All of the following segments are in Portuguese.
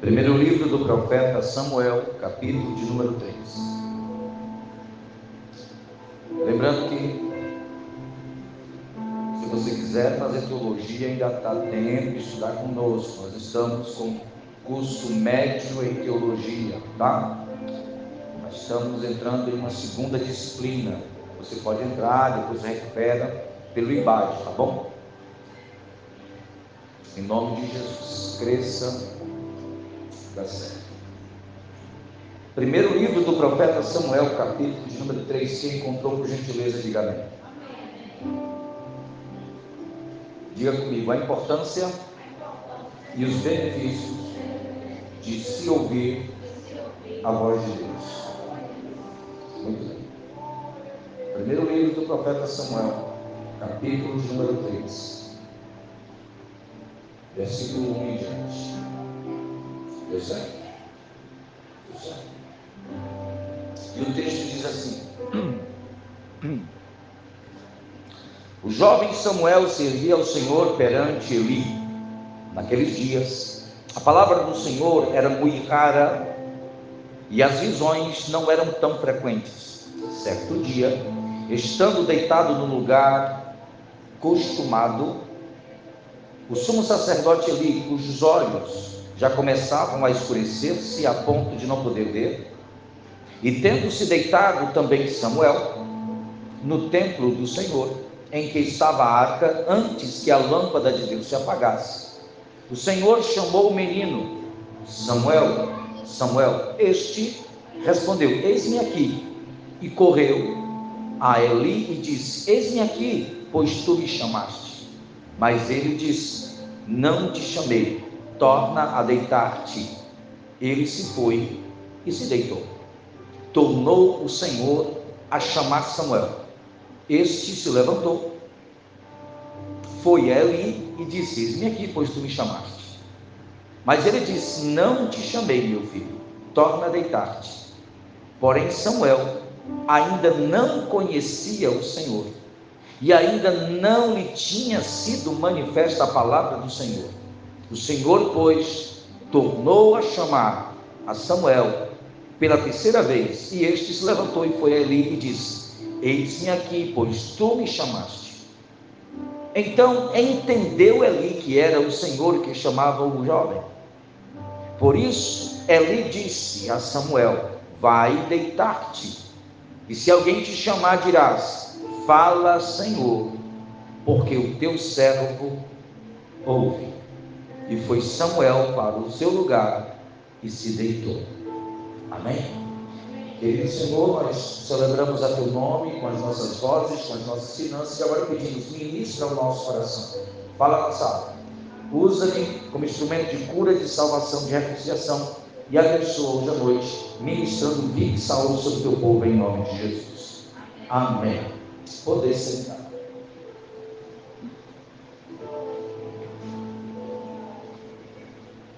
Primeiro livro do profeta Samuel, capítulo de número 3. Lembrando que, se você quiser fazer teologia, ainda está tempo de estudar conosco. Nós estamos com curso médio em teologia, tá? Nós estamos entrando em uma segunda disciplina. Você pode entrar, depois recupera pelo IBAD, tá bom? Em nome de Jesus, cresça Dá certo. Primeiro livro do profeta Samuel, capítulo de número 3. Quem encontrou, por gentileza, diga amém. Diga comigo a importância e os benefícios de se ouvir a voz de Deus. Muito bem. Primeiro livro do profeta Samuel, capítulo de número 3, versículo 1 em diante. E o texto diz assim: O jovem Samuel servia ao Senhor perante Eli. Naqueles dias, a palavra do Senhor era muito rara e as visões não eram tão frequentes. Certo dia, estando deitado no lugar costumado, o sumo sacerdote Eli, cujos olhos já começavam a escurecer-se a ponto de não poder ver. E tendo-se deitado também Samuel no templo do Senhor, em que estava a arca, antes que a lâmpada de Deus se apagasse, o Senhor chamou o menino, Samuel, Samuel. Este respondeu: Eis-me aqui. E correu a Eli e disse: Eis-me aqui, pois tu me chamaste. Mas ele disse: Não te chamei torna a deitar-te. Ele se foi e se deitou. Tornou o Senhor a chamar Samuel. Este se levantou, foi ele e disse: Eis-me aqui, pois tu me chamaste. Mas ele disse: Não te chamei, meu filho, torna a deitar-te. Porém, Samuel ainda não conhecia o Senhor, e ainda não lhe tinha sido manifesta a palavra do Senhor. O Senhor, pois, tornou a chamar a Samuel pela terceira vez, e este se levantou e foi ali e disse: Eis-me aqui, pois tu me chamaste. Então entendeu Eli que era o Senhor que chamava o jovem. Por isso, Eli disse a Samuel: Vai deitar-te, e se alguém te chamar, dirás: Fala, Senhor, porque o teu servo ouve. E foi Samuel para o seu lugar e se deitou. Amém? Querido Senhor, nós celebramos a Teu nome com as nossas vozes, com as nossas finanças, e agora pedimos, ministra o nosso coração. Fala nossa. Usa-me como instrumento de cura, de salvação, de reconciliação e abençoa hoje à noite, ministrando vida e saúde sobre o teu povo em nome de Jesus. Amém. Poder sentar.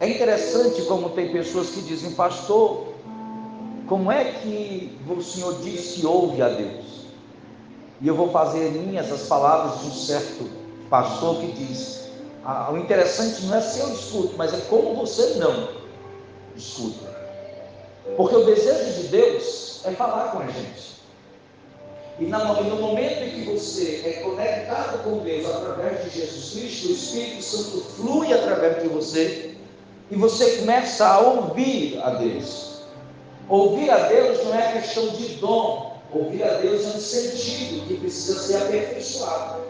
É interessante como tem pessoas que dizem, pastor, como é que o Senhor diz ouve a Deus? E eu vou fazer minhas as palavras de um certo pastor que diz: ah, o interessante não é se eu escuto, mas é como você não escuta. Porque o desejo de Deus é falar com a gente. E no momento em que você é conectado com Deus através de Jesus Cristo, o Espírito Santo flui através de você e você começa a ouvir a Deus. Ouvir a Deus não é questão de dom, ouvir a Deus é um sentido que precisa ser aperfeiçoado.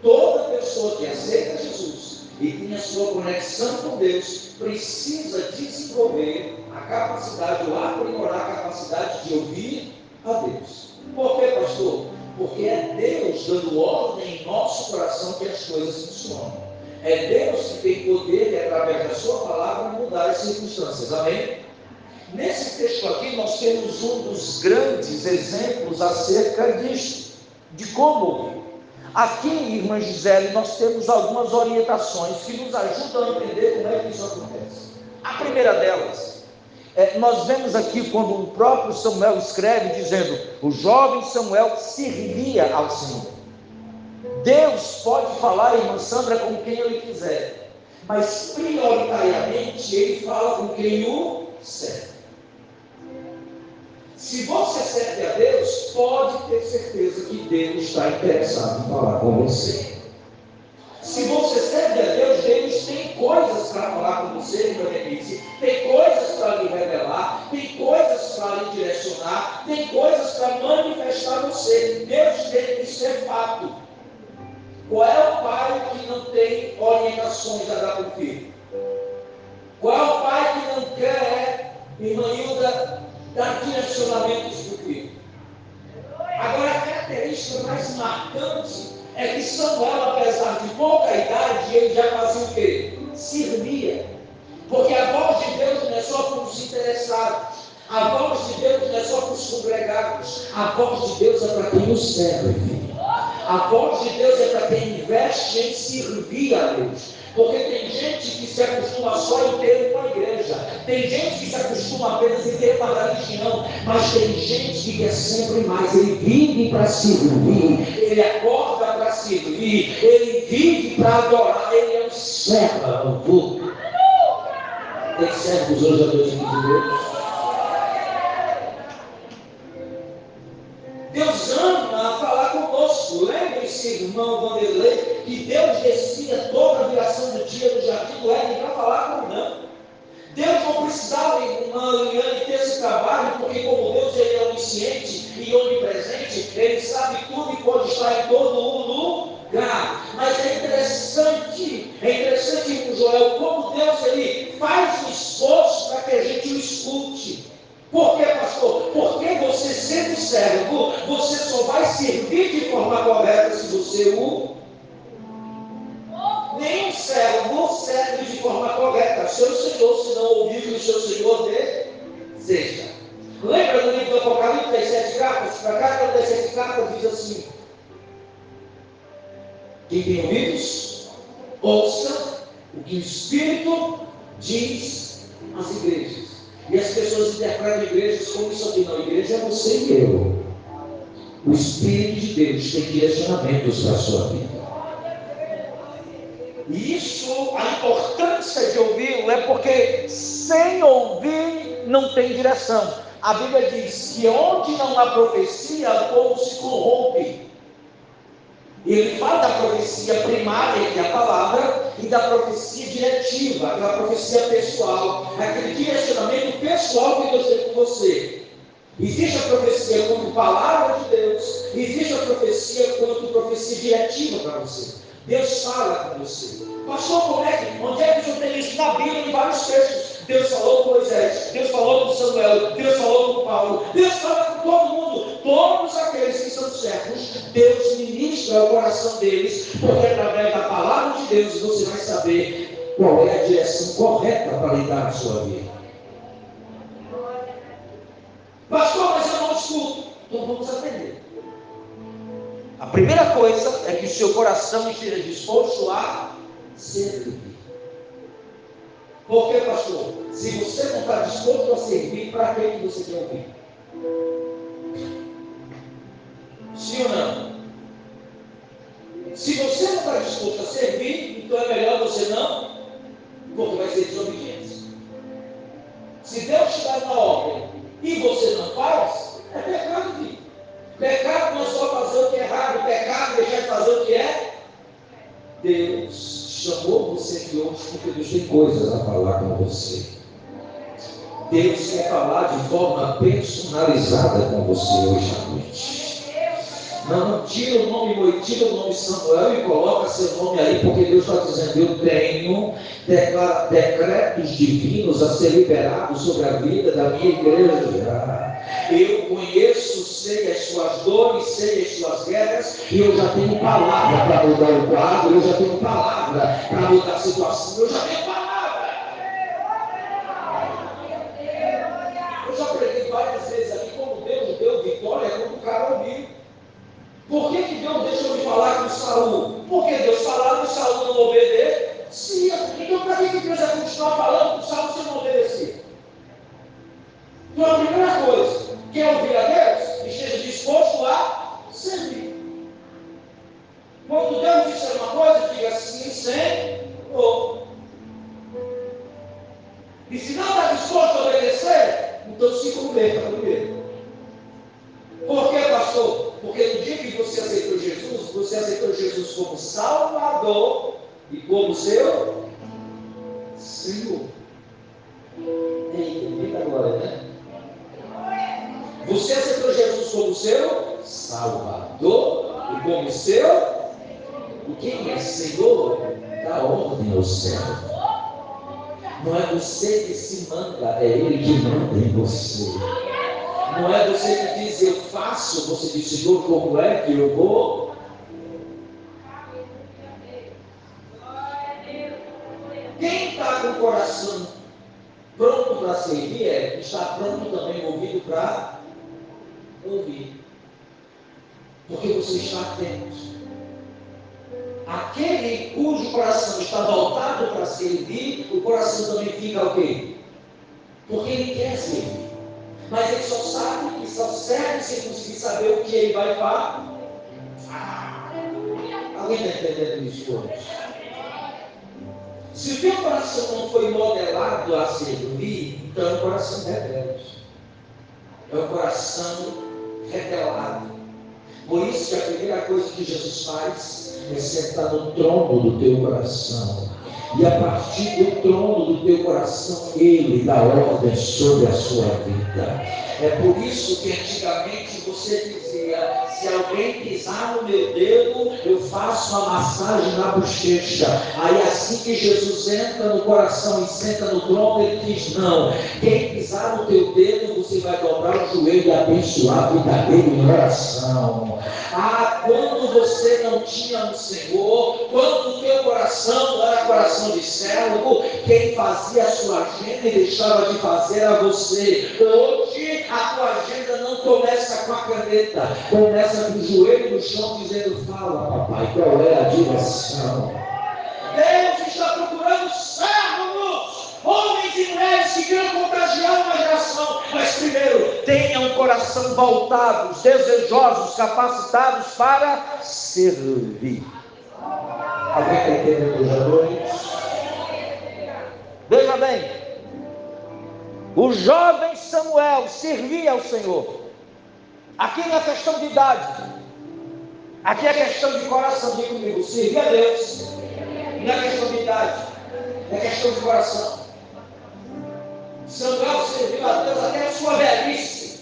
Toda pessoa que aceita Jesus e tem a sua conexão com Deus precisa desenvolver a capacidade ou aprimorar a capacidade de ouvir a Deus. Por quê, pastor? Porque é Deus dando ordem em nosso coração que as coisas funcionam. É Deus que tem poder através da sua palavra mudar as circunstâncias. Amém? Nesse texto aqui nós temos um dos grandes exemplos acerca disso, de como Aqui, irmã Gisele, nós temos algumas orientações que nos ajudam a entender como é que isso acontece. A primeira delas, é, nós vemos aqui quando o próprio Samuel escreve dizendo: o jovem Samuel servia ao Senhor. Deus pode falar, irmã Sandra, com quem ele quiser, mas prioritariamente ele fala quem o serve. Se você serve a Deus, pode ter certeza que Deus está interessado em falar com você. Se você serve a Deus, Deus tem coisas para falar com você, meu Denise. Tem coisas para lhe revelar, tem coisas para lhe direcionar, tem coisas para manifestar você. Deus tem que ser fato. Qual é o pai que não tem orientações a dar para o filho? Qual é o pai que não quer, irmã Hilda, dar direcionamentos para o filho? Agora, a característica mais marcante é que Samuel, apesar de pouca idade, ele já fazia o quê? Servia. Porque a voz de Deus não é só para os interessados. A voz de Deus não é só para os congregados. A voz de Deus é para quem o serve. A voz de Deus é para quem investe em servir a Deus. Porque tem gente que se acostuma só em ter uma igreja, tem gente que se acostuma apenas em ter uma religião, mas tem gente que quer sempre mais. Ele vive para servir, ele acorda para servir, ele vive para adorar, ele é um servo. Tem servos hoje a Deus de Deus? Deus irmão Vanderlei, que Deus descia toda a viração do dia no jardim do Éden para falar com Adão. Deus não precisava, irmã Liliane, ter esse trabalho, porque como Deus ele é onisciente e onipresente, ele sabe tudo e pode estar em todo lugar. Mas é interessante, é interessante, Joel, como Deus ele faz um esforço para que a gente o escute. Por que, pastor? Porque você sendo servo, você só vai servir de forma correta se você o. O servo serve de forma correta. Seu Senhor, se não ouvir o que o seu Senhor deseja. Lembra do livro do Apocalipse das sete cartas? A carta das sete cartas diz assim: Quem tem ouvidos, ouça o que o Espírito diz às igrejas. E as pessoas interpretam igrejas como isso aqui. Não, igreja é você e eu. O Espírito de Deus tem direcionamentos para a sua vida. E isso, a importância de ouvi-lo é porque sem ouvir não tem direção. A Bíblia diz que onde não há profecia, o povo se corrompe. Ele fala da profecia primária, que é a palavra, e da profecia diretiva, aquela profecia pessoal, aquele direcionamento pessoal que Deus tem com você. Existe a profecia como palavra de Deus, existe a profecia quanto profecia diretiva para você. Deus fala com você. Pastor, como é que, onde é que eu tenho isso na Bíblia, em vários textos? Deus falou com Moisés, Deus falou com Samuel, Deus falou com Paulo, Deus fala com todo mundo, todos aqueles que são servos, Deus ministra o coração deles, porque através da palavra de Deus você vai saber qual é a direção correta para lidar a sua vida. Pastor, mas eu não escuto. Então vamos aprender. A primeira coisa é que o seu coração esteja disposto a servir. Por que, pastor? Se você não está disposto a servir, para que você quer ouvir? Sim ou não? Se você não está disposto a servir, então é melhor você não, porque vai ser desobediência. Se Deus te dá uma ordem e você não faz, é pecado, filho. Pecado não é só fazer o que é errado, pecado é deixar de fazer o que é Deus chamou você aqui hoje porque Deus tem coisas a falar com você. Deus quer falar de forma personalizada com você hoje à noite. Não, tira o nome, tira o nome Samuel e coloca seu nome aí, porque Deus está dizendo, eu tenho decretos divinos a ser liberados sobre a vida da minha igreja. Eu conheço, sei as suas dores, sei as suas guerras, e eu já tenho palavra para mudar o quadro, eu já tenho palavra para mudar a situação, eu já tenho palavra. Eu já preguei várias vezes aqui como Deus deu vitória quando o cara ouviu. Por que, que Deus deixou de falar com Saul? Porque Deus falava e Saul não obedecia. Então, para que, Deus ia continuar falando com Saul se não obedecer? Então, a primeira coisa, quer ouvir a Deus? Esteja disposto a servir. Quando Deus disser uma coisa, diga sim, ou. E se não está disposto a obedecer, então se converta primeiro. Por que, pastor? Porque no dia que você aceitou Jesus, você aceitou Jesus como Salvador e como seu Senhor. Eita, muita glória, né? Você aceitou Jesus como seu Salvador e como seu. E quem é Senhor? Dá ordem ao céu. Não é você que se manda, é Ele que manda em você. Não é você que diz eu faço, você diz, Senhor, como é que eu vou? Quem está com o coração pronto para servir é está pronto também ouvido para ouvir. Porque você está atento. Aquele cujo coração está voltado para servir, o coração também fica o quê? Porque ele quer servir. Mas ele só sabe que só serve se conseguir saber o que ele vai falar. Ah, alguém está entendendo isso hoje? Se o teu coração não foi modelado a servir, então é um coração rebelde. É um coração rebelado. Por isso que a primeira coisa que Jesus faz é sentar no trono do teu coração. E a partir do trono do teu coração, Ele dá ordem sobre a sua vida. É por isso que antigamente você dizia: se alguém pisar no meu dedo, eu faço uma massagem na bochecha. Aí assim que Jesus entra no coração e senta no trono, ele diz: Não, quem pisar no teu dedo, você vai dobrar o joelho e abençoar a vida dele em oração. Ah, quando você não tinha um Senhor, quando o teu coração era coração de servo, quem fazia a sua agenda e deixava de fazer a você. Hoje a tua agenda não começa com a caneta, começa com o joelho no chão dizendo: Fala, papai, qual é a direção? Deus está procurando servos, homens e mulheres que queiram contagiar uma geração, mas primeiro tenham um coração voltados, desejosos, capacitados para servir. Alguém está entendendo hoje à noite? Veja bem, o jovem Samuel servia ao Senhor. Aqui não é questão de idade, aqui é questão de coração. Diga comigo, servir a Deus não é questão de idade, é questão de coração. Samuel serviu a Deus até a sua velhice.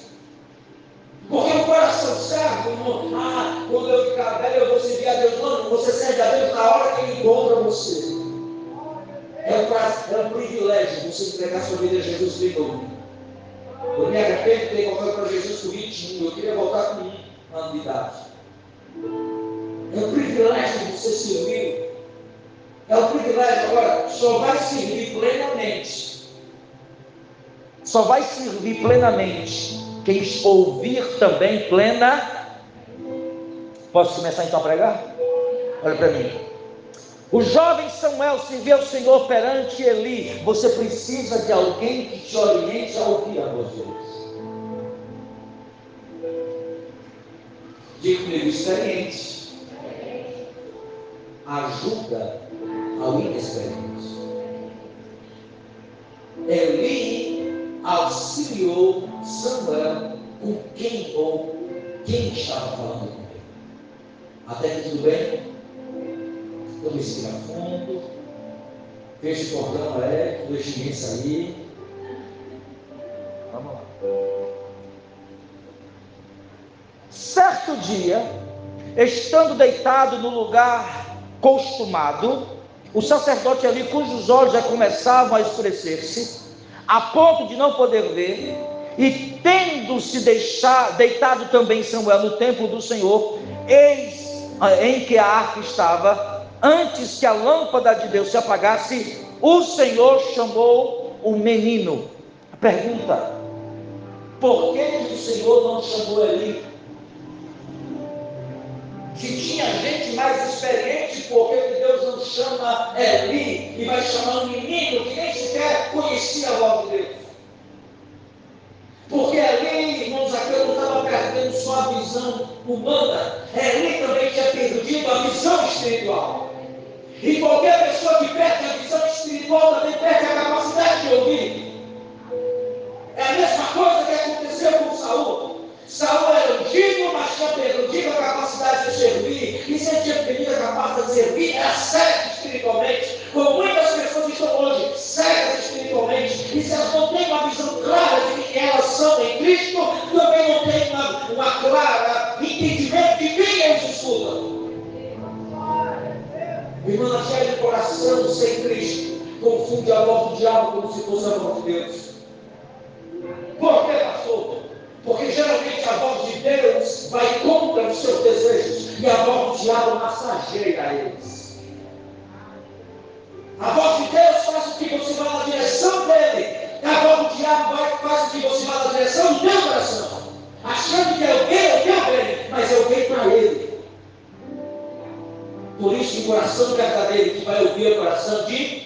Porque o coração serve, não, ah, quando eu ficar velho eu vou servir a Deus. Não, você serve a Deus na hora que Ele encontra você. É um, é um privilégio você entregar sua vida a Jesus de novo. Eu me arrependo de ter voltado para Jesus com 21, eu queria voltar com um ano de idade. É um privilégio você servir. É um privilégio, agora, só vai servir plenamente. Só vai servir plenamente quem ouvir também plena. Posso começar então a pregar? Olha para mim. O jovem Samuel se vê o Senhor perante Eli. Você precisa de alguém que te oriente a ouvir a voz de Deus. Diga experiente. Ajuda ao inexperiente. Eli auxiliou Samuel com quem ou quem estava falando com ele. Até que tudo bem? eu respira fundo, feche o cordão elétrico, deixe ninguém sair. Vamos lá. Certo dia, estando deitado no lugar costumado, o sacerdote ali, cujos olhos já começavam a escurecer-se, a ponto de não poder ver, e tendo-se deitado também Samuel no templo do Senhor, eis em que a arca estava, antes que a lâmpada de Deus se apagasse, o Senhor chamou o menino. Pergunta: por que o Senhor não chamou Eli? Se tinha gente mais experiente, por que Deus não chama Eli e vai chamar um menino que nem sequer conhecia a voz de Deus? Porque ali, irmãos, aquele estava perdendo só a visão humana, Eli também tinha perdido a visão espiritual. E qualquer pessoa que perde a visão espiritual também perde a capacidade de ouvir. É a mesma coisa que aconteceu com Saul. Saul era ungido, mas tinha perdido a capacidade de servir. E se ele tinha perdido a capacidade de servir, era cego espiritualmente. Como muitas pessoas estão hoje cegas espiritualmente. E se elas não têm uma visão clara de quem elas são em Cristo, também não têm uma, uma clara entendimento de quem eles estudam. Irmã, cheia de coração sem Cristo confunde a voz do diabo como se fosse a voz de Deus. Por que, pastor? Porque geralmente a voz de Vai contra os seus desejos e a voz do diabo massageia eles. A voz de Deus faz com que você vá na direção dele. A voz do diabo vai, faz com que você vá na direção do teu coração. Achando que é o bem, é o teu bem, mas é o bem para ele. Por isso, o coração verdadeiro que vai ouvir o coração de.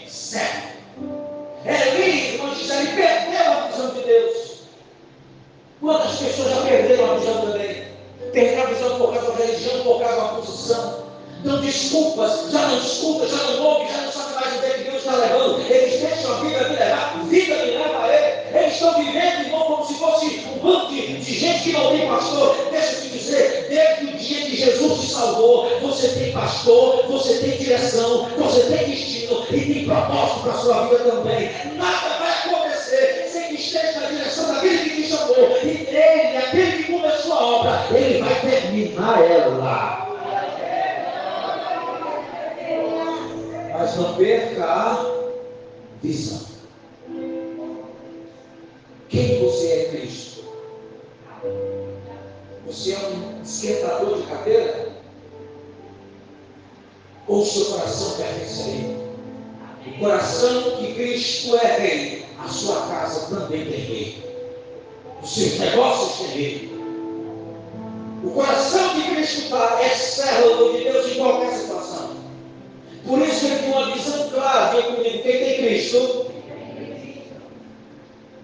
É livre, irmão Gisele, perdeu a visão de Deus. Quantas pessoas já perderam a visão também? Visão por causa da religião, por causa da posição. Dão desculpas, já não escuta, já não ouve, já não sabe mais onde é que Deus está levando. Eles deixam a vida me levar, vida me leva a Ele. Eles estão vivendo, irmão, como se fosse um bando de, de gente que não tem pastor. Deixa eu te dizer, desde o dia que Jesus te salvou, você tem pastor, você tem direção, você tem destino e tem propósito para a sua vida também. Nada esteja na direção daquele que te chamou. E ele, aquele que começou a obra, ele vai terminar ela. Mas não perca a visão. Quem você é em Cristo? Você é um esquentador de cadeira? Ou seu coração pertence a Ele? O coração que Cristo é rei, a sua casa também tem rei. Os seus negócios têm rei. O coração que Cristo está é servo de Deus em qualquer situação. Por isso ele tem uma visão clara, vem comigo, quem tem Cristo?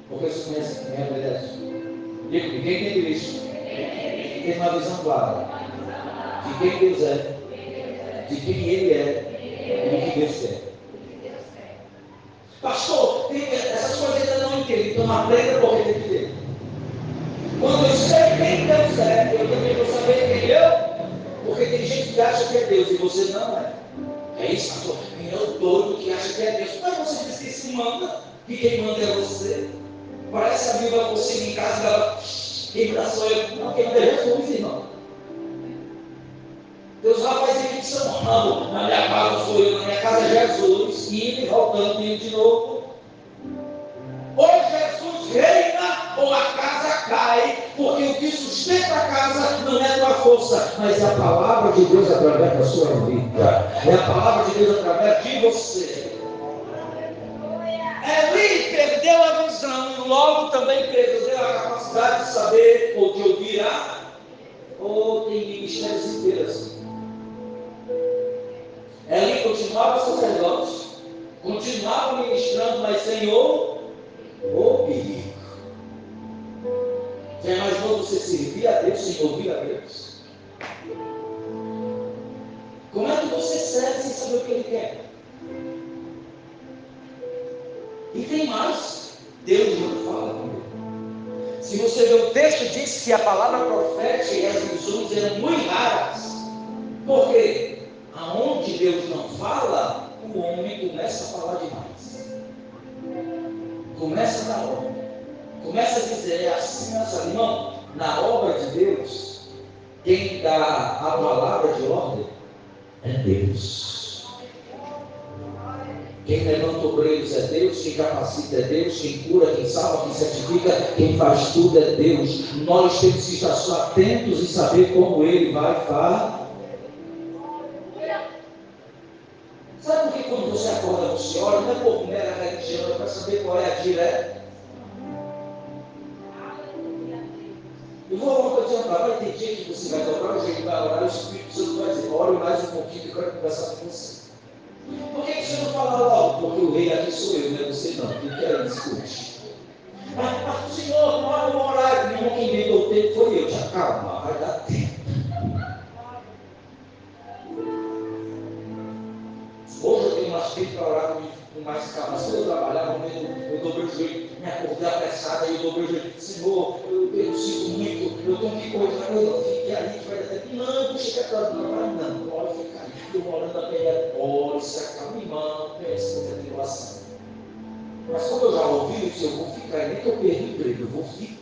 Porque você conhece quem é obedece? Diga quem tem Cristo? Tem uma visão clara de quem Deus é, de quem Ele é e do que Deus quer. Pastor, tem, então aprenda porque tem que ter. Quando eu sei quem Deus é, eu também vou saber quem eu, porque tem gente que acha que é Deus e você não é. É isso, pastor? Quem é o doido que acha que é Deus? Mas você diz que se manda, que quem manda é você. Parece a viúva você em casa dela, quem manda sou eu. Não, quem manda é Jesus, irmão. Deus rapaz aqui de São Paulo, na minha casa sou eu, na minha casa é Jesus, e voltando, indo de novo. Ou Jesus reina, ou a casa cai, porque o que sustenta a casa não é a tua força, mas é a palavra de Deus através da sua vida. É a palavra de Deus através de você. Eli perdeu a visão, logo também perdeu a capacidade de saber ou de ouvir a. Ou tem ministérios inteiros assim. Eli continuava sacerdote, continuava ministrando, mas ouvir. Já imaginou você servir a Deus sem ouvir a Deus? Como é que você serve sem saber o que Ele quer? E tem mais. Deus não fala com ele. Se você ver o texto, diz que a palavra profética e as visões eram muito raras. Por quê? Aonde Deus não fala, o homem começa a falar demais. Começa a dar ordem. Começa a dizer, é assim, nossa irmão, na obra de Deus, quem dá a palavra de ordem é Deus. Quem levanta obreiros é Deus, quem capacita é Deus, quem cura, quem salva, quem certifica, quem faz tudo é Deus. Nós temos que estar só atentos e saber como Ele vai fazer. Sabe por que quando você acorda você ora, não é por mera é para saber qual é a direta. Eu vou uma coisa para vai ter dia que você vai dobrar o jeito, vai orar, o Espírito Santo vai dizer, ore mais um pouquinho que eu quero conversar com você. Por que, que você não fala logo? Porque o rei aqui sou eu, não é você não. Quem quer discute. Mas, mas senhor, não há um horário. Irmão, quem inventou o tempo foi eu. Já calma, vai dar tempo. Joelho, me acordei apressada eu dobrei o joelho. Senhor, eu, eu sinto muito, eu tenho que coisa, eu não fique ali, que vai tempo. Não, eu vou chegar atrás, não, vai não, pode ficar ali. Eu orando a pegar, ora, se acalma, irmão, pensa na tribulação. Mas como eu já ouvi, eu disse, eu vou ficar, nem que eu perdi o emprego, eu vou ficar.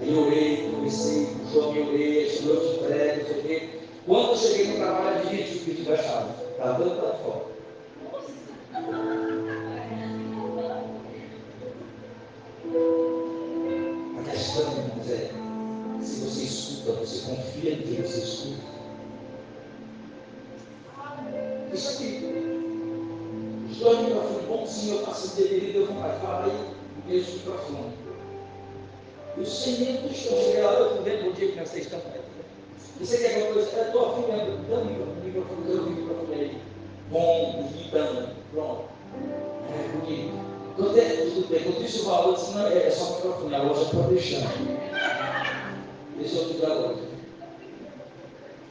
Aí eu orei, comecei, o João me orei, chamou de emprego, não sei o quê. Quando eu cheguei no trabalho, eu disse, o pedido da chave. Está dando para fora. O cheguei lá, eu fui bom dia que vocês estão Você quer alguma coisa? Eu estou mesmo, dá o microfone, eu vi o microfone aí. Bom, imitando, pronto. É bonito. Quando é, quando disse o valor, disse, não, é, é só microfone, a loja pode deixar. Deixa eu te dar a loja.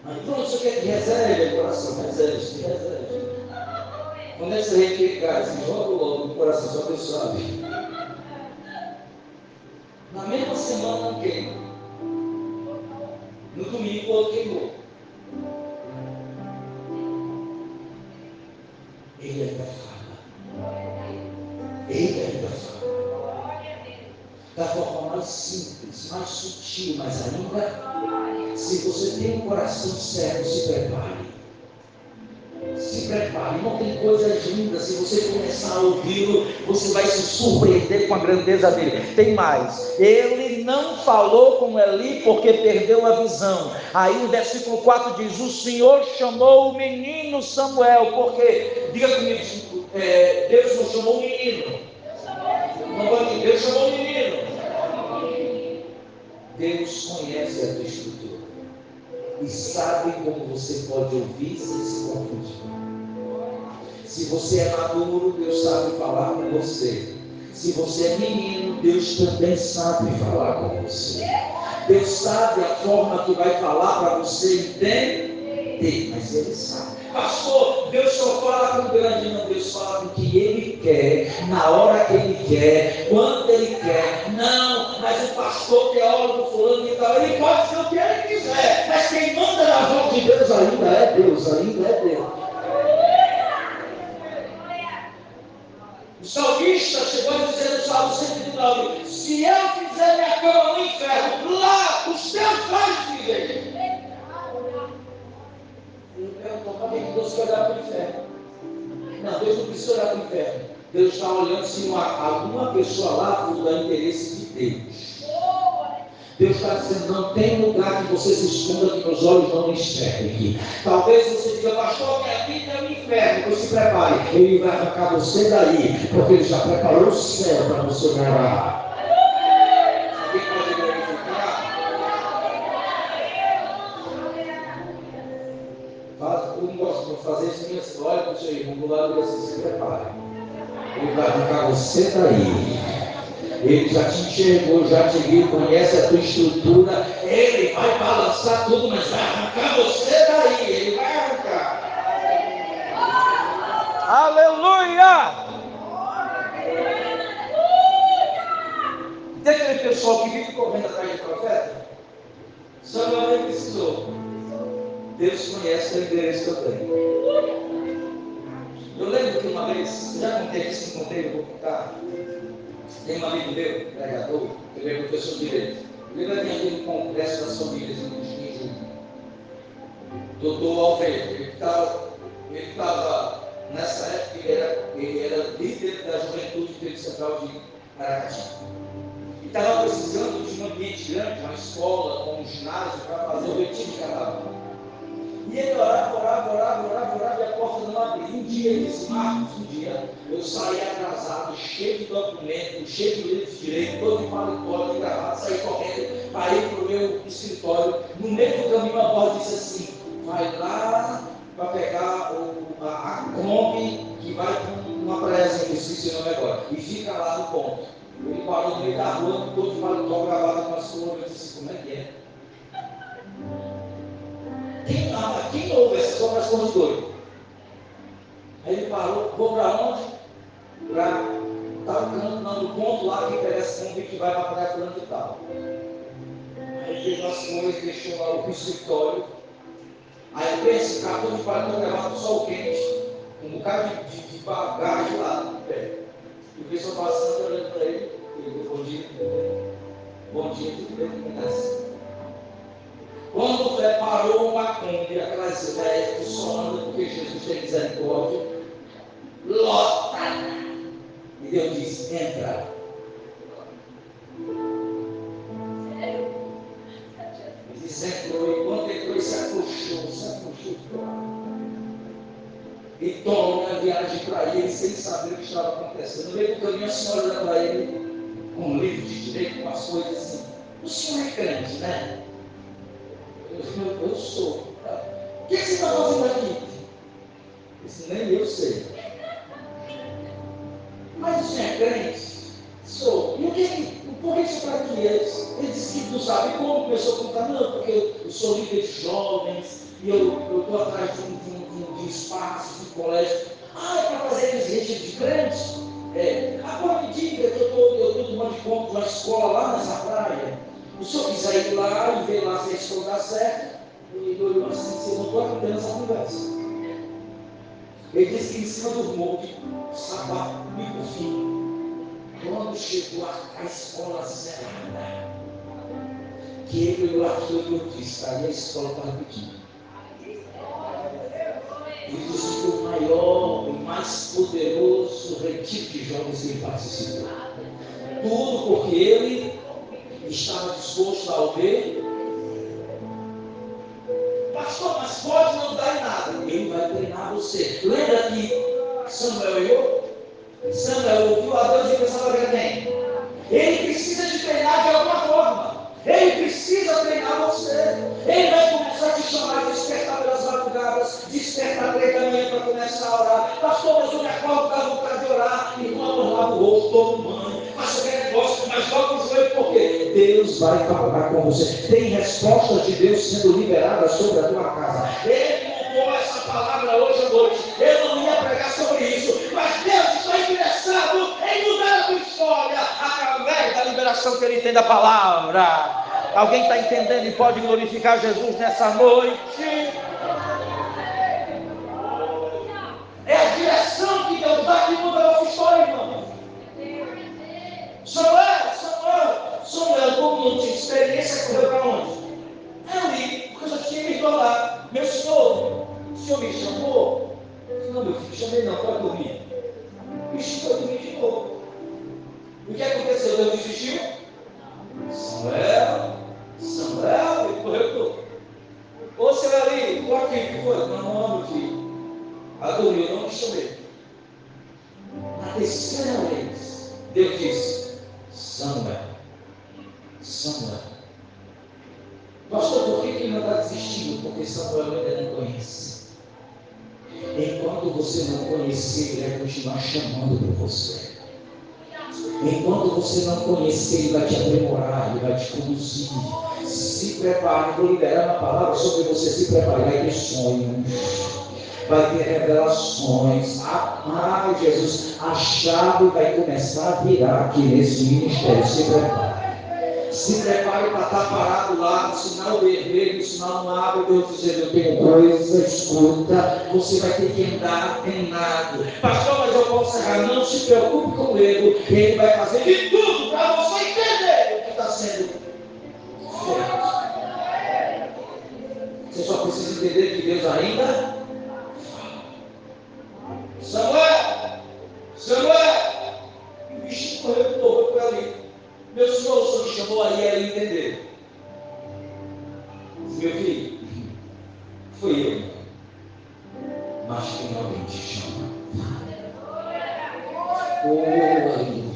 Mas pronto, você quer que reserve o coração, reserve, se reserve. Quando é que você requer gás? Joga logo no coração, só Deus sabe. Na mesma semana não. No domingo outro queimou. Ele ainda fala. Ele ainda fala. Da forma mais simples, mais sutil, mas ainda, se você tem um coração certo, se prepare. Se prepare, não tem coisas lindas. Se você começar a ouvi-lo, você vai se surpreender com a grandeza dele. Tem mais. Ele não falou com Eli porque perdeu a visão. Aí o versículo 4 diz: O Senhor chamou o menino Samuel, porque, diga comigo, é, Deus não chamou o menino. Deus chamou o menino. Deus conhece a tua estrutura e sabe como você pode ouvir sem se confundir. Se você é maduro, Deus sabe falar com você. Se você é menino, Deus também sabe falar com você. Deus sabe a forma que vai falar para você entender, mas Ele sabe. Pastor, Deus só fala com o grande, não, Deus fala com o que Ele quer, na hora que Ele quer, quando Ele quer. Não, mas o pastor teólogo fulano e tal, ele pode ser o que ele quiser, mas quem manda na voz de Deus ainda é Deus, ainda é Deus. O salmista chegou a dizer no Salmo 109: Se eu fizer minha cama no inferno, lá os teus pais vivem. Pergunto, por que Deus para o inferno? Não, Deus não precisa olhar para o inferno. Deus está olhando se uma, alguma pessoa lá for dar interesse de Deus. Deus está dizendo, não tem lugar que você se esconda que meus olhos não enxerguem. Talvez você diga, pastor, minha vida é o inferno, pois se prepare. Ele vai arrancar você daí, porque ele já preparou o céu para você morar. Alguém pode glorificar? Faz, eu não de fazer minha história para o seu irmão do lado você se prepare. Ele vai arrancar você daí. Ele já te enxergou, já te viu, conhece a tua estrutura. Ele vai balançar tudo, mas vai arrancar você daí. Ele vai arrancar. Aleluia! Tem aquele pessoal que vive correndo atrás de profeta? Samuel nem precisou. Deus conhece o endereço que eu tenho. Eu lembro que uma vez, já contei isso, contei, eu vou contar. Tem um amigo meu, pregador, ele é professor de direito. Ele vai vir aqui no Congresso das Famílias em junho. Doutor Alveiro, ele estava ele tava, nessa época, ele era, ele era líder da juventude do Central de Aracati. E estava precisando de um ambiente grande, uma escola, um ginásio, para fazer o retiro de carnaval. E ele orava, orava, orava, orava, orava, e a porta não abria. Um dia ele disse, Marcos, um dia eu saí atrasado, cheio de documentos, cheio de livros direito, todo de paletó, de gravata, saí correndo para ir para o meu escritório. No meio do caminho a voz disse assim, vai lá para pegar o, a, a Kombi que vai para uma praiazinha, que esqueci o nome agora, e fica lá no ponto. Ele parou no meio da rua, todo de paletó, gravata com as cores, eu disse, como é que é? Quem, quem ouve essas obras como doido? Aí ele parou, vou para onde? Para não, no ponto lá que interessa como que vai para a praia e tal. Aí fez as coisas, deixou lá o escritório. Aí penso, cartão de parador levado no sol quente, um bocado de, de, de bagagem lá no pé. E o pessoal passando, olhando para ele, ele bom dia, bom dia, tudo bem? Quando preparou uma Kombi, aquelas velhas andam porque Jesus tem misericórdia, lota. E Deus disse: entra. Ele disse: entrou, e quando entrou, se afrouxou, se afrouxou. E toma a viagem para ele, sem saber o que estava acontecendo. No meio do caminho, a senhora olha para ele com um livro de direito, com as coisas assim. O senhor é crente, né? Eu, eu sou. O que você está fazendo aqui? Isso nem eu sei. Mas o senhor é crente? Sou. E o que, por que você está aqui? Ele, disse que não sabe como, começou a contar, não, porque eu, sou líder de jovens, e eu estou atrás de um, de, um, de um espaço, de um colégio. Ah, é para fazer retiros de crentes? É. Agora me diga que eu estou tomando conta uma escola lá nessa praia. O senhor quiser ir lá e ver lá se a escola dá certo, ele olhou assim, você não estou aprendendo essa conversa. Ele disse que em cima do molde, sapato, bico fino. Quando chegou a, a escola cerrada, que ele olhou aquilo e disse, aí a escola está repetindo. Ele disse que o maior, o mais poderoso retiro de jovens que ele participou. Tudo porque ele estava disposto a ouvir. Pastor, mas pode não dar em nada. Ele vai treinar você. Lembra que Samuel eu? Samuel ouviu a Deus e pensava que quem? Ele precisa de treinar de alguma forma. Ele precisa treinar você. Ele vai começar a te chamar de despertar pelas madrugadas, despertar da manhã para começar a orar. Pastor, mas eu me acordo com vontade de orar e quando eu lavo o rosto, todo banho. Negócio, mas volta o joelho por quê? Deus vai falar com você. Tem respostas de Deus sendo liberadas sobre a tua casa. Ele mudou essa palavra hoje à noite. Eu não ia pregar sobre isso, mas Deus está interessado em mudar a tua história através da liberação que Ele tem da palavra. Alguém está entendendo e pode glorificar Jesus nessa noite? É a direção que Deus dá que muda a nossa história, irmão. Samuel, Samuel, Samuel, como não tinha experiência, correu para onde? É ali, porque eu já tinha me lá. Meu senhor, o senhor me chamou? Não, meu filho, chamei não, pode dormir. Bicho foi dormir de novo. O que aconteceu? Deus desistiu? Você não conhecer, ele vai te aprimorar, ele vai te conduzir. Se prepare, vou liberar uma palavra sobre você. Se prepare, vai ter sonhos vai ter revelações. Ah, Jesus, a chave vai começar a virar aqui nesse ministério. Se prepare. Se prepare para estar parado lá, no sinal vermelho, no sinal não abre, Deus dizendo, eu tenho coisa, escuta, você vai ter que andar treinado. Pastor, mas eu posso errar. Não se preocupe com o erro, ele vai fazer de tudo para você entender o que está sendo feito. Você só precisa entender que Deus ainda Samuel! Samuel! E o bichinho correu novo por ali. Meu senhor, o senhor me chamou aí a entender. Meu filho, foi eu. Mas tem alguém te chama. Oh.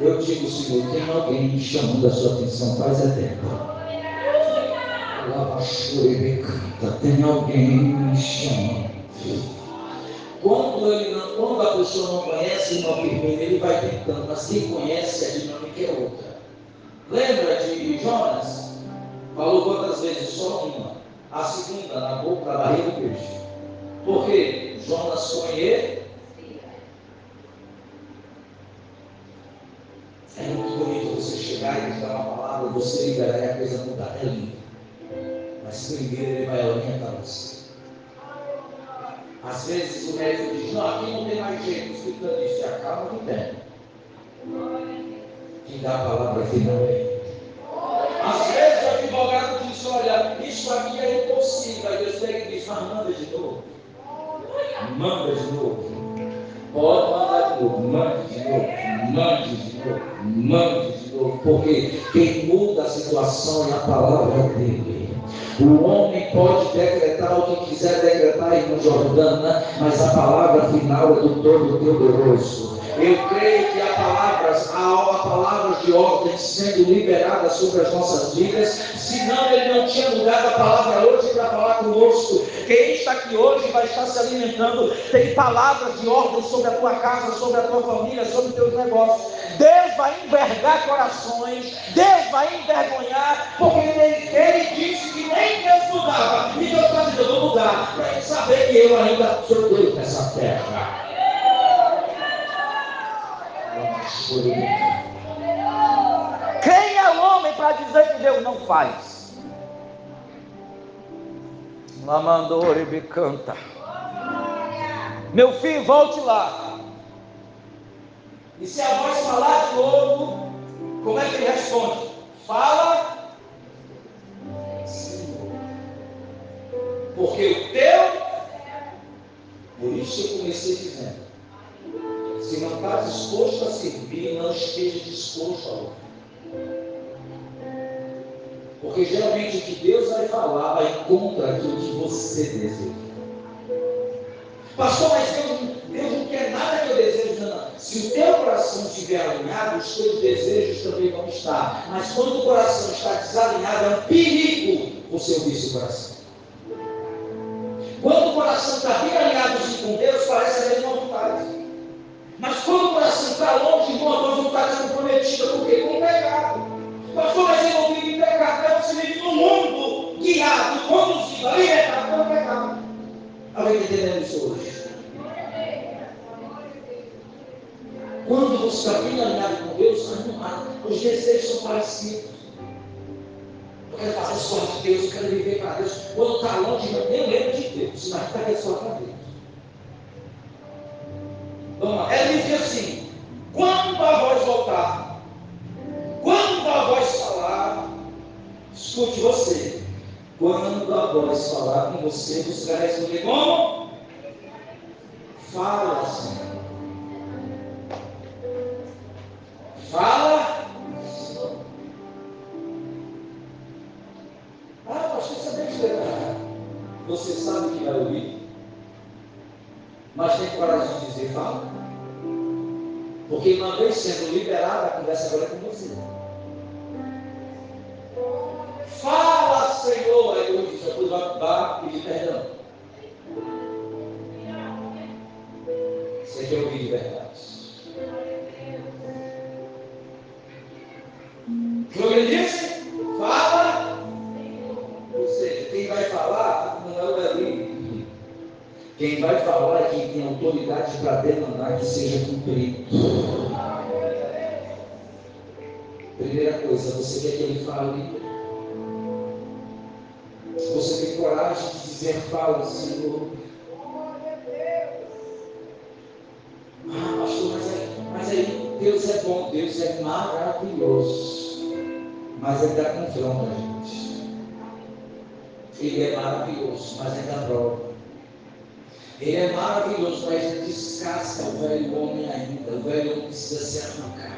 Eu digo, Senhor, tem alguém chamando a sua atenção, faz é tempo. Tem alguém me chamando. Quando, ele não, quando a pessoa não conhece uma firmeza, ele vai tentando, mas quem conhece, a dinâmica é outra. Lembra de Jonas? Falou quantas vezes? Só uma. A segunda, na boca da barriga do peixe. Porque Jonas conhece. É muito bonito você chegar e dar uma palavra, você liberar e a coisa mudar. É lindo. Mas primeiro ele vai orientar você. Às vezes o médico diz, não, aqui não tem mais jeito. O Espírito diz, se acalma que tem. Quem dá a palavra final é Às vezes o advogado diz, olha, isso aqui é impossível. Aí Deus pega e diz, mas manda de novo. Manda de novo. Pode mandar de novo, mande de novo, mande de novo, mande de novo, porque quem muda a situação é a palavra dele. O homem pode decretar o que quiser decretar em Jordana, mas a palavra final é do Todo-Poderoso. Eu creio que há palavras, há palavras de ordem sendo liberadas sobre as nossas vidas, senão ele não tinha mudado a palavra hoje para falar conosco. Quem está aqui hoje vai estar se alimentando, tem palavras de ordem sobre a tua casa, sobre a tua família, sobre os teus negócios. Deus vai envergar corações, Deus vai envergonhar, porque ele, ele disse que nem Deus mudava. E Deus está dizendo, eu vou mudar, para ele saber que eu ainda sou Deus nessa terra. Quem é o homem para dizer que Deus não faz? Lamandore me canta. Meu filho, volte lá. E se a voz falar de novo, como é que ele responde? Fala, Senhor. Porque o teu, por isso eu comecei dizendo, se não está disposto a servir, não esteja disposto a ouvir. Porque geralmente o que Deus vai falar vai contra aquilo que você deseja. Pastor, mas Deus, Deus não quer nada que eu desejo, não. Se o teu coração estiver alinhado, os teus desejos também vão estar. Mas quando o coração está desalinhado, é um perigo você ouvir seu coração. Quando o coração está bem alinhado com Deus, parece a mesma vontade. Mas quando o coração está longe, irmão, a tua vontade é comprometida quê? Com o pecado. Mas eu não vivo em pecado. Não, você vive no mundo guiado, conduzido, alimentado pelo pecado. Alguém está entendendo isso hoje? Quando você está bem alinhado com Deus, os desejos são parecidos. Eu quero fazer coisas de Deus, eu quero viver para Deus. Quando está longe, eu nem lembro de Deus, mas está só para Deus. Ela diz assim: quando a voz voltar, quando a voz falar, escute você. Quando a voz falar com você, você vai responder como? Fala, Senhor. Fala. Ah, pastor, você deve esperar. Você sabe que vai ouvir mas tem coragem de dizer fala. Porque uma vez sendo liberada, a conversa agora é com você. Fala, Senhor. Aí eu disse, depois vai pedir perdão. Você quer ouvir de verdade. Quem vai falar é quem tem autoridade para demandar que seja cumprido. Primeira coisa, você quer que ele fale? Você tem coragem de dizer, fala, Senhor. Ah, pastor, mas, é, mas aí Deus é bom, Deus é maravilhoso. Mas ainda confronta a gente. Ele é maravilhoso, mas ainda prova. Ele é maravilhoso, mas descasca o velho homem ainda. O velho homem precisa ser arrancado.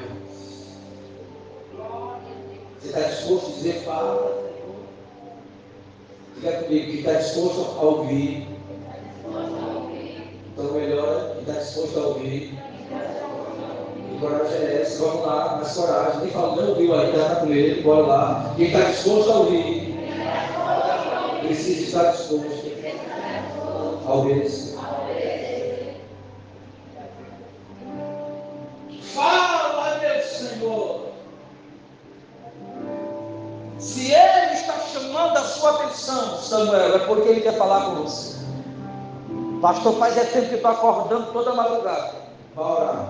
Você está disposto a dizer fala? Diga comigo que está disposto a ouvir. Então melhor que está disposto a ouvir. Que coragem é essa? Vamos lá, mais coragem. Nem falou, não ouviu ainda, está com ele, bora lá. Quem está disposto a ouvir, precisa estar disposto a obedecer. Samuel, é porque Ele quer falar com você. Pastor, faz é tempo que estou acordando toda madrugada. Bora.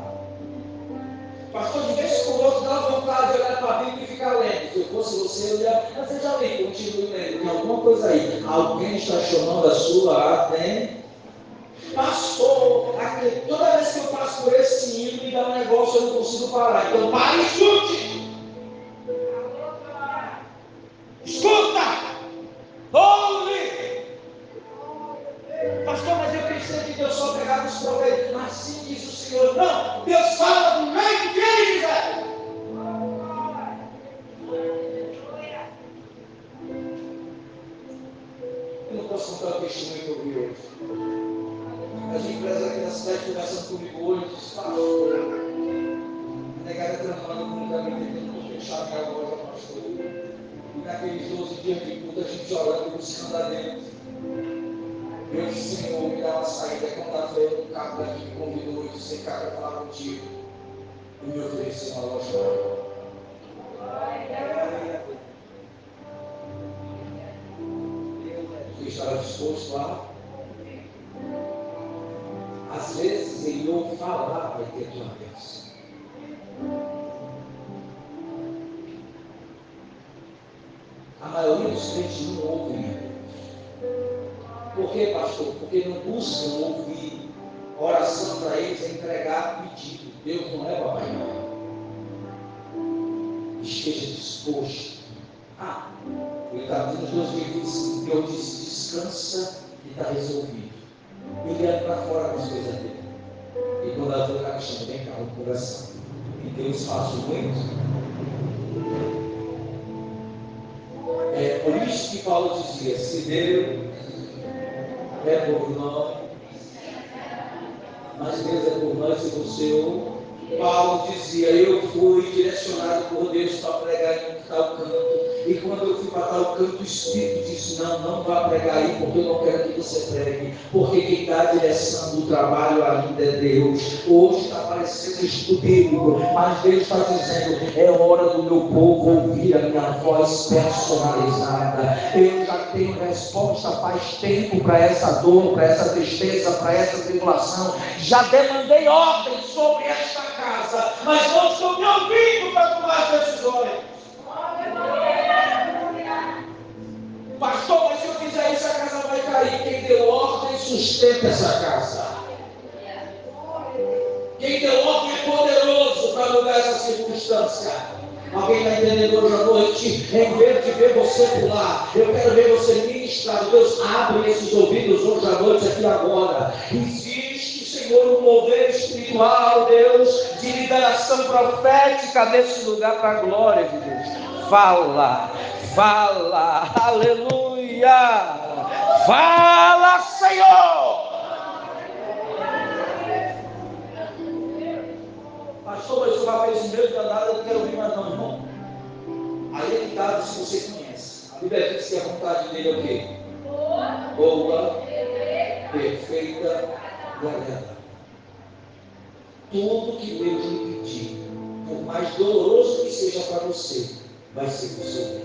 Pastor, de vez por pode dar vontade de olhar para a Bíblia e ficar lendo. Se eu fosse você, eu ia. Mas você já lê, continue lendo. Tem alguma coisa aí. Alguém está chamando a sua atenção. Pastor, aqui, toda vez que eu passo por esse hino, me dá um negócio, eu não consigo parar. Então, pare e escute. Escuta! Ouve! Pastor, mas eu pensei que Deus só pegava os profetas. Assim diz o Senhor. Não, Deus fala do meio ele quiser. Eu não posso contar o testemunho que eu vi hoje. As empresas aqui na cidade conversando comigo hoje, pastor, a negada trampando com o caminho, fechar minha loja, pastor. E naqueles 12 dias de culto, a gente orando, buscando a Deus. Meu Senhor, me dá uma saída. Conta-feira, um carro daqui me convidou e disse: Cara, falar contigo. E me ofereceu uma loja Você estava disposto lá? Às vezes ouve falar, vai ter tua bênção. A dos crentes não ouvem a Por que, pastor? Porque não buscam ouvir. Oração para eles é entregar pedido. Deus não é papai não. Esteja disposto. Ah, ele está dizendo nos 2025. Deus disse: descansa e está resolvido. Ele anda para fora com as coisas dele. E quando ela foi cá, chama, vem cá, conversar. E Deus faz muito. Que Paulo dizia: se Deus é por nós, mas Deus é por nós e você ou. Paulo dizia: Eu fui direcionado por Deus para pregar em tal canto. E quando eu fui para tal canto, o Espírito disse: Não, não vá pregar aí, porque eu não quero que você pregue. Porque quem dá a direção do trabalho ainda é Deus. Hoje está parecendo bíblico, mas Deus está dizendo: É hora do meu povo ouvir a minha voz personalizada. Eu já tenho resposta faz tempo para essa dor, para essa tristeza, para essa tribulação. Já demandei ordem sobre esta casa, mas não estou me ouvindo para tomar decisões. Pastor, mas se eu fizer isso, a casa vai cair. Quem deu ordem sustenta essa casa. Quem deu ordem é poderoso para mudar essa circunstância. Alguém está entendendo hoje à noite? Em vez de ver você pular, eu quero ver você ministrar. Deus abre esses ouvidos hoje à noite, aqui agora. Existe, Senhor, um mover espiritual, Deus, de liberação profética nesse lugar para a glória de Deus. Fala, fala, aleluia. Fala, Senhor. Pastor, mas o rapaz fez mesmo danado, eu não quero ouvir mais não, irmão. Aí que dá se você conhece. A Bíblia diz que a vontade dele é o quê? Boa, perfeita e. Tudo que Deus lhe pedir, por mais doloroso que seja para você, vai ser possível.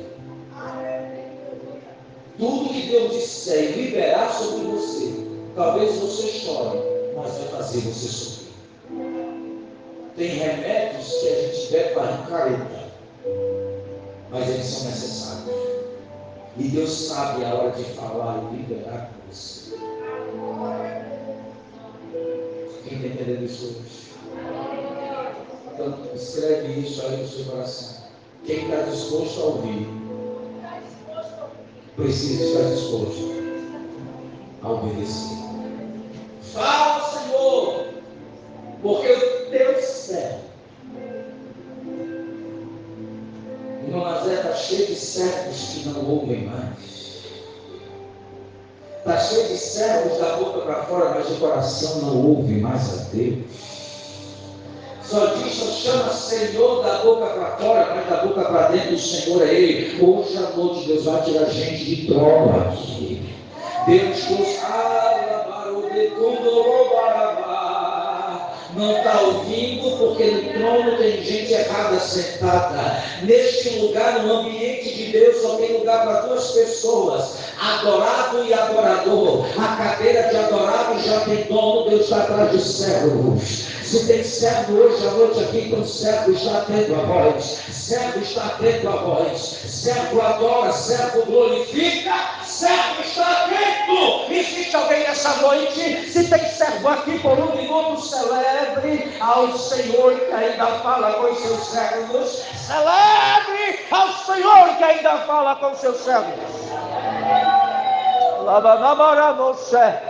Tudo que Deus disser e liberar sobre você, talvez você chore, mas vai fazer você sofrer. Tem remédios que a gente deve para careta, mas eles são necessários. E Deus sabe a hora de falar e liberar com você. Quem está entendendo isso hoje? Então, escreve isso aí no seu coração. Quem está disposto a ouvir, precisa estar disposto a obedecer. Fala, Senhor, porque o teu céu. Irmão Nazé está cheio de servos que não ouvem mais. Está cheio de servos da boca para fora, mas o coração não ouve mais a Deus. Chama Senhor da boca para fora, mas da boca para dentro o Senhor é Ele. Hoje à noite Deus vai tirar gente de prova. Deus nos não está ouvindo porque no trono tem gente errada sentada. Neste lugar, no ambiente de Deus, só tem lugar para duas pessoas: adorado e adorador. A cadeira de adorado já tem dono, Deus está atrás de servos Se tem servo hoje à noite aqui, então servo está atento a voz. Servo está atento a voz. Servo adora, servo glorifica, servo está atento. Existe alguém nessa noite? Se tem servo aqui por um minuto, celebre ao Senhor que ainda fala com os seus servos. Celebre ao Senhor que ainda fala com os seus servos. Lava namora você. Olha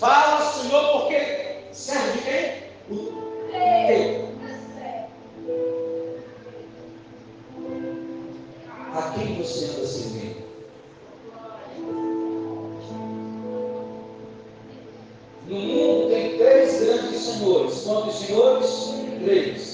Fala, Senhor, porque serve de quem? O teu. A quem você anda servindo? No mundo tem três grandes senhores. Quantos senhores? Três.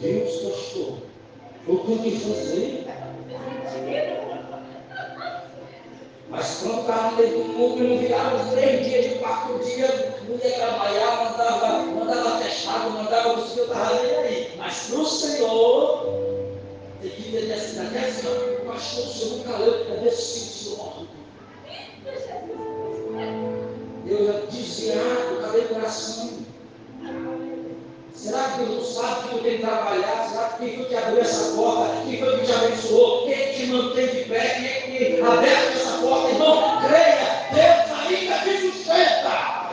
Deus, pastor. Eu tenho que fazer. Mas quando estava dentro do mundo, não virava os três dias de quatro dias, não ia trabalhar, mandava, mandava fechado, mandava o Senhor, estava nem aí. Mas para o Senhor, tem que ver assim, até assim, pastor, o Senhor nunca leu, cadê sim, Senhor? Eu já desviado, cadê o coração? Será que não sabe que eu tenho que trabalhar? Será que quem foi que abriu essa porta? Quem foi que te abençoou? Quem te mantém de pé? Quem é que abriu essa porta? Irmão, creia, Deus ainda te sustenta.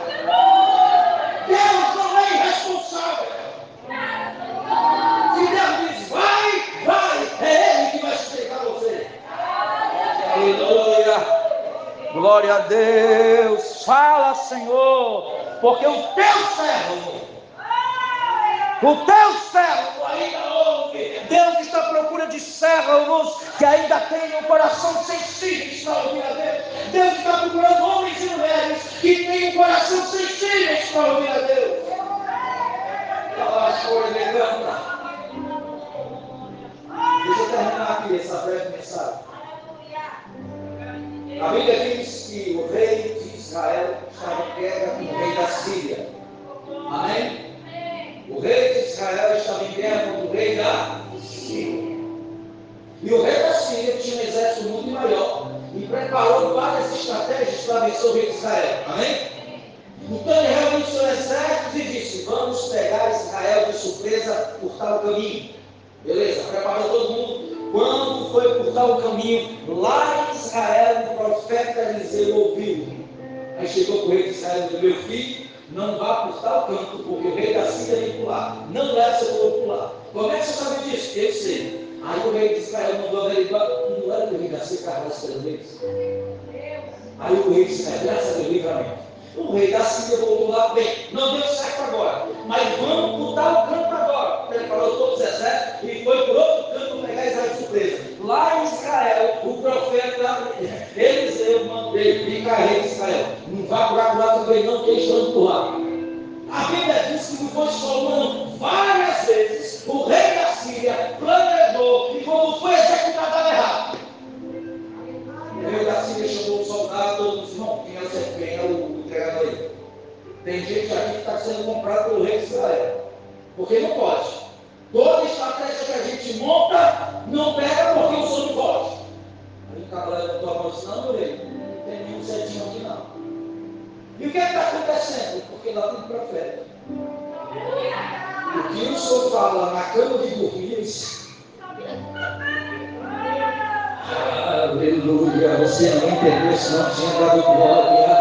Deus não é irresponsável. Se Deus diz vai, vai, é Ele que vai sustentar você. Aleluia. Glória a Deus. Fala, Senhor, porque o teu servo o teu servo ainda ouve. Deus está à procura de servos que ainda tenham um coração sensível para ouvir a Deus. Deus está procurando homens e mulheres que tenham um coração sensível para ouvir a Deus. Deixa eu terminar aqui essa breve mensagem. A Bíblia diz que o rei de Israel estava em guerra com o rei da Síria. Amém? O rei de Israel estava em guerra com o rei da Síria. E o rei da Síria tinha um exército muito maior e preparou várias estratégias para vencer o rei de Israel. Amém? Então ele reuniu seu exército e disse: Vamos pegar Israel de surpresa por tal caminho. Beleza, preparou todo mundo. Quando foi por tal caminho, lá em Israel, o profeta Eliseu ouviu. Aí chegou o rei de Israel e disse: Meu filho, não vá por tal canto, porque o rei da Síria vem lá. Não leve seu povo lá. Como é que você sabe disso? Eu sei. Aí o rei de Israel mandou averiguar, não era o rei da Síria estava esperando eles. Aí o rei de Israel, graças a Deus, livramento. O rei da Síria voltou lá, bem, não deu certo agora, mas vamos por tal canto agora. Ele falou todos os exércitos e foi por outro canto pegar Israel de surpresa. Lá em Israel, o profeta Eliseu mandou ele ficar rei de Israel. Não vá por lá também, não, que eles por lá. A Bíblia diz que foi uma, não. Várias vezes o rei da Síria planejou e quando foi executado estava errado. O rei da Síria chamou o soldado, todos disse, não, quem é o, quem é o entregador aí? Tem gente aqui que está sendo comprado pelo rei de Israel. Porque não pode. Toda estratégia que a gente monta, não pega porque o não pode. Aí o cara levantou a mão e disse, não, não tem nenhum certinho aqui não. E o que é está acontecendo? Porque lá tem profeta. O que o senhor fala na cama de dormir, Aleluia. Você não entendeu se não tinha dado glória.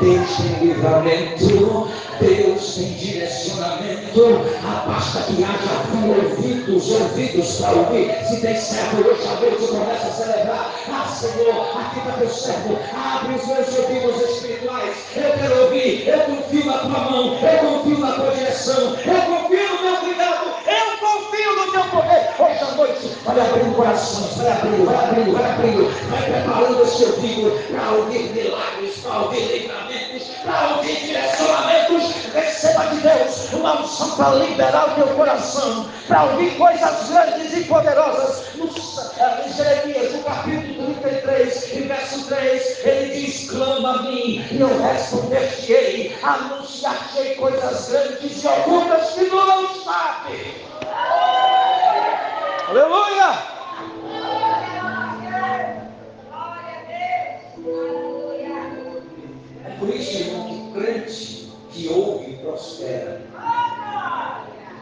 Deus tem livramento, Deus tem direcionamento. Basta que haja ouvidos, ouvidos para ouvir. Se tem servo, hoje à noite começa a celebrar. Ah, Senhor, aqui está teu servo. Abre os meus ouvidos espirituais. Eu quero ouvir. Eu confio na tua mão. Eu confio na tua direção. Eu confio confio no teu poder. Hoje à noite, vai abrindo corações, vai abrindo, vai abrindo, vai abrindo. Vai preparando esse ouvido para ouvir milagres, para ouvir livramentos, para ouvir direcionamentos. Receba de Deus uma unção para liberar o teu coração, para ouvir coisas grandes e poderosas. Em Jeremias, no capítulo 33, em verso 3, ele diz: Clama a mim, e eu responder-te-ei, anunciar-te coisas grandes e ocultas que tu não sabes. Aleluia! É por isso, irmão, que crente que ouve prospera,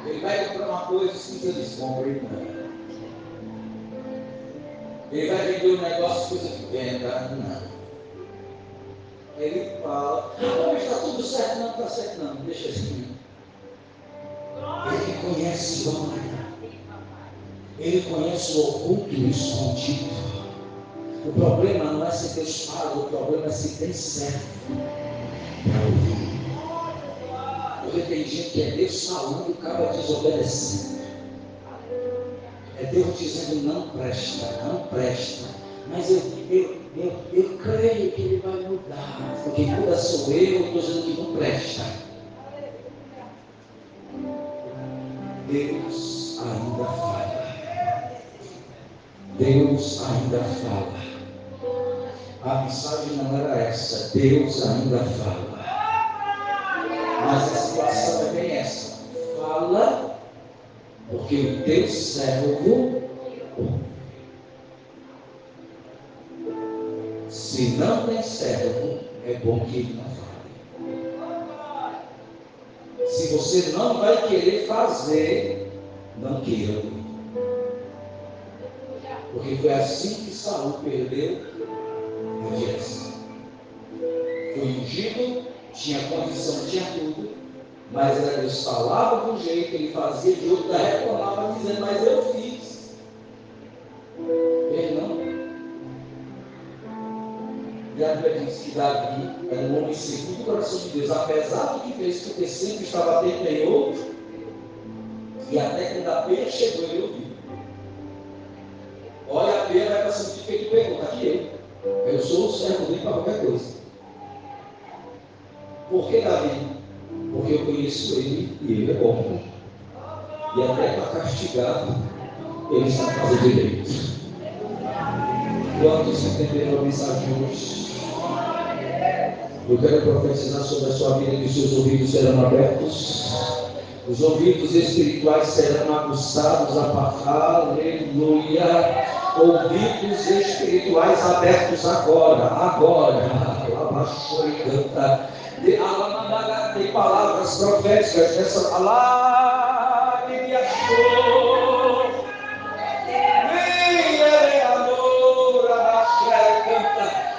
ele vai comprar uma coisa e se descompra, irmão. Ele vai vender um negócio, coisa que venda, não. Ele fala, ah, mas está tudo certo, não está certo, não, deixa assim. Ele conhece glória. Ele conhece o oculto e o escondido. O problema não é se Deus fala, o problema é se tem certo para ouvir. Porque tem gente que é Deus falando e o cara desobedecendo. É Deus dizendo não presta, não presta. Mas eu, eu, eu, eu creio que ele vai mudar. Porque muda sou eu, estou dizendo que não presta. Deus ainda fala. Deus ainda fala. A mensagem não era essa. Deus ainda fala. Mas a situação é bem essa. Fala, porque o teu servo. Se não tem servo, é bom que ele não fale. Se você não vai querer fazer, não queira. Porque foi assim que Saul perdeu a direção. Foi ungido, tinha condição, tinha tudo, mas era Deus falava de um jeito, ele fazia de outro, reclamava dizendo, mas eu fiz. E a Bíblia diz que Davi era um homem segundo o coração de Deus, apesar do que fez, porque sempre estava outro, e até quando a peia chegou, ele ouviu. Olha a pena, vai para sentir que ele pergunta, aqui eu. Eu sou o servo dele para qualquer coisa. Por que Davi? Porque eu conheço ele e ele é bom. E até para castigar, ele está fazendo direito. Quantos entenderam a mensagem hoje? Eu quero profetizar sobre a sua vida que seus ouvidos serão abertos. Os ouvidos espirituais serão aguçados aleluia. Ouvidos espirituais abertos agora, agora. Abaixou e canta. Tem palavras proféticas nessa. Alá,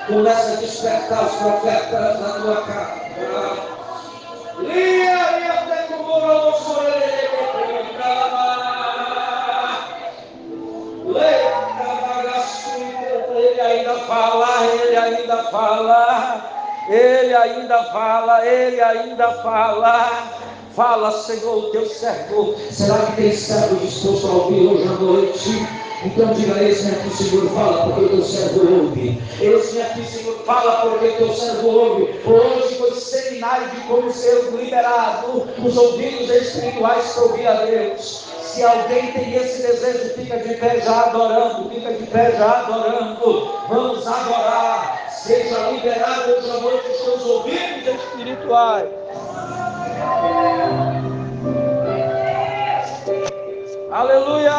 Começa a despertar os profetas na tua casa. Lia, lia, ele ainda fala, ele ainda fala, ele ainda fala, ele ainda fala. Fala, Senhor, o teu servo. Será que tem servo disposto a ouvir hoje à noite? Então diga, esse aqui, Senhor, fala porque o teu servo ouve. Esse aqui, Senhor, fala porque o teu servo ouve. Hoje foi seminário de como ser liberado os ouvidos espirituais para ouvir a Deus. Se alguém tem esse desejo, fica de pé já adorando, fica de pé já adorando. Vamos adorar. Seja liberado hoje à noite os teus ouvidos espirituais. Aleluia!